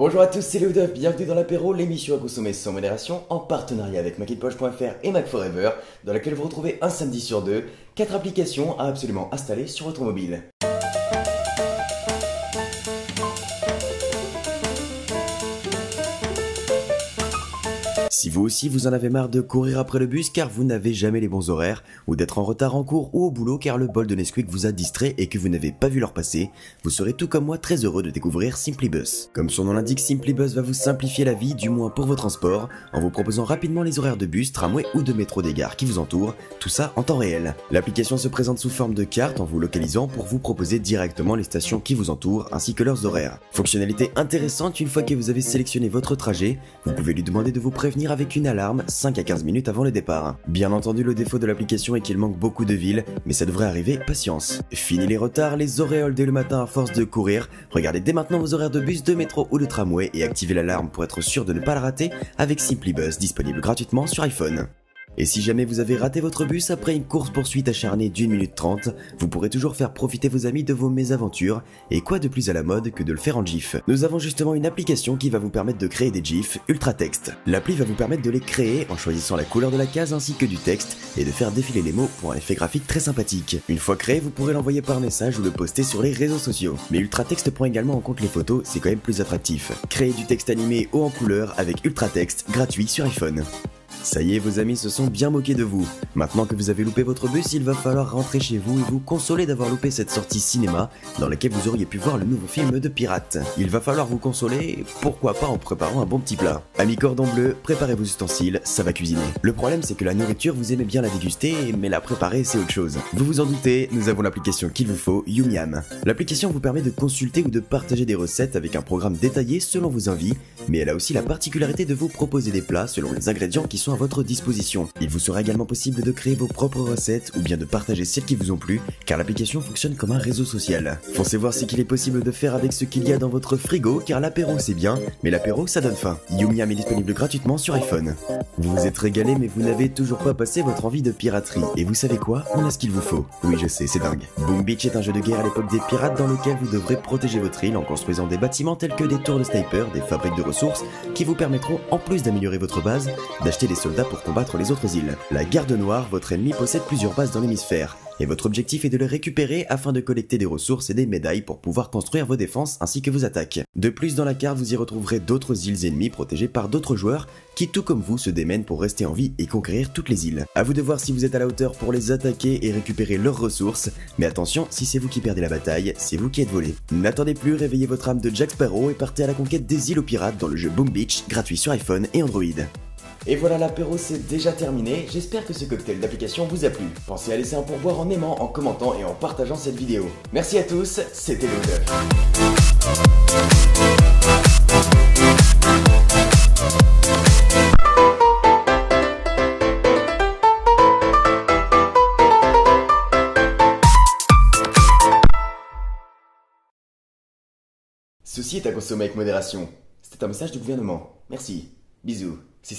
Bonjour à tous, c'est Léoduff, bienvenue dans l'apéro, l'émission à consommer sans modération, en partenariat avec Macintosh.fr et Mac Forever, dans laquelle vous retrouvez un samedi sur deux, quatre applications à absolument installer sur votre mobile. Si vous aussi vous en avez marre de courir après le bus car vous n'avez jamais les bons horaires, ou d'être en retard en cours ou au boulot car le bol de Nesquik vous a distrait et que vous n'avez pas vu leur passer, vous serez tout comme moi très heureux de découvrir Simplybus. Comme son nom l'indique, Simplybus va vous simplifier la vie, du moins pour vos transports, en vous proposant rapidement les horaires de bus, tramway ou de métro des gares qui vous entourent, tout ça en temps réel. L'application se présente sous forme de carte en vous localisant pour vous proposer directement les stations qui vous entourent ainsi que leurs horaires. Fonctionnalité intéressante, une fois que vous avez sélectionné votre trajet, vous pouvez lui demander de vous prévenir avec une alarme 5 à 15 minutes avant le départ. Bien entendu, le défaut de l'application est qu'il manque beaucoup de villes, mais ça devrait arriver, patience. Fini les retards, les auréoles dès le matin à force de courir. Regardez dès maintenant vos horaires de bus, de métro ou de tramway et activez l'alarme pour être sûr de ne pas la rater avec Simplybus disponible gratuitement sur iPhone. Et si jamais vous avez raté votre bus après une course-poursuite acharnée d'une minute trente, vous pourrez toujours faire profiter vos amis de vos mésaventures, et quoi de plus à la mode que de le faire en GIF? Nous avons justement une application qui va vous permettre de créer des GIFs ultra texte. L'appli va vous permettre de les créer en choisissant la couleur de la case ainsi que du texte, et de faire défiler les mots pour un effet graphique très sympathique. Une fois créé, vous pourrez l'envoyer par message ou le poster sur les réseaux sociaux. Mais Ultratext prend également en compte les photos, c'est quand même plus attractif. Créer du texte animé ou en couleur avec Ultratext, gratuit sur iPhone. Ça y est, vos amis se sont bien moqués de vous. Maintenant que vous avez loupé votre bus, il va falloir rentrer chez vous et vous consoler d'avoir loupé cette sortie cinéma dans laquelle vous auriez pu voir le nouveau film de Pirate. Il va falloir vous consoler, pourquoi pas en préparant un bon petit plat. Amis cordon bleu, préparez vos ustensiles, ça va cuisiner. Le problème c'est que la nourriture, vous aimez bien la déguster, mais la préparer c'est autre chose. Vous vous en doutez, nous avons l'application qu'il vous faut, Yumiam. L'application vous permet de consulter ou de partager des recettes avec un programme détaillé selon vos envies, mais elle a aussi la particularité de vous proposer des plats selon les ingrédients qui sont à votre disposition. Il vous sera également possible de créer vos propres recettes ou bien de partager celles qui vous ont plu, car l'application fonctionne comme un réseau social. Foncez voir ce qu'il est possible de faire avec ce qu'il y a dans votre frigo, car l'apéro c'est bien, mais l'apéro ça donne faim. Yumiam est disponible gratuitement sur iPhone. Vous vous êtes régalé, mais vous n'avez toujours pas passé votre envie de piraterie. Et vous savez quoi? On a ce qu'il vous faut. Oui, je sais, c'est dingue. Boom Beach est un jeu de guerre à l'époque des pirates dans lequel vous devrez protéger votre île en construisant des bâtiments tels que des tours de sniper, des fabriques de ressources, qui vous permettront, en plus d'améliorer votre base, d'acheter des soldats pour combattre les autres îles. La Garde Noire, votre ennemi possède plusieurs bases dans l'hémisphère, et votre objectif est de les récupérer afin de collecter des ressources et des médailles pour pouvoir construire vos défenses ainsi que vos attaques. De plus, dans la carte, vous y retrouverez d'autres îles ennemies protégées par d'autres joueurs qui, tout comme vous, se démènent pour rester en vie et conquérir toutes les îles. A vous de voir si vous êtes à la hauteur pour les attaquer et récupérer leurs ressources, mais attention, si c'est vous qui perdez la bataille, c'est vous qui êtes volé. N'attendez plus, réveillez votre âme de Jack Sparrow et partez à la conquête des îles aux pirates dans le jeu Boom Beach, gratuit sur iPhone et Android. Et voilà, l'apéro c'est déjà terminé, j'espère que ce cocktail d'application vous a plu. Pensez à laisser un pourboire en aimant, en commentant et en partageant cette vidéo. Merci à tous, c'était le Ceci est à consommer avec modération. C'était un message du gouvernement. Merci. Bisous.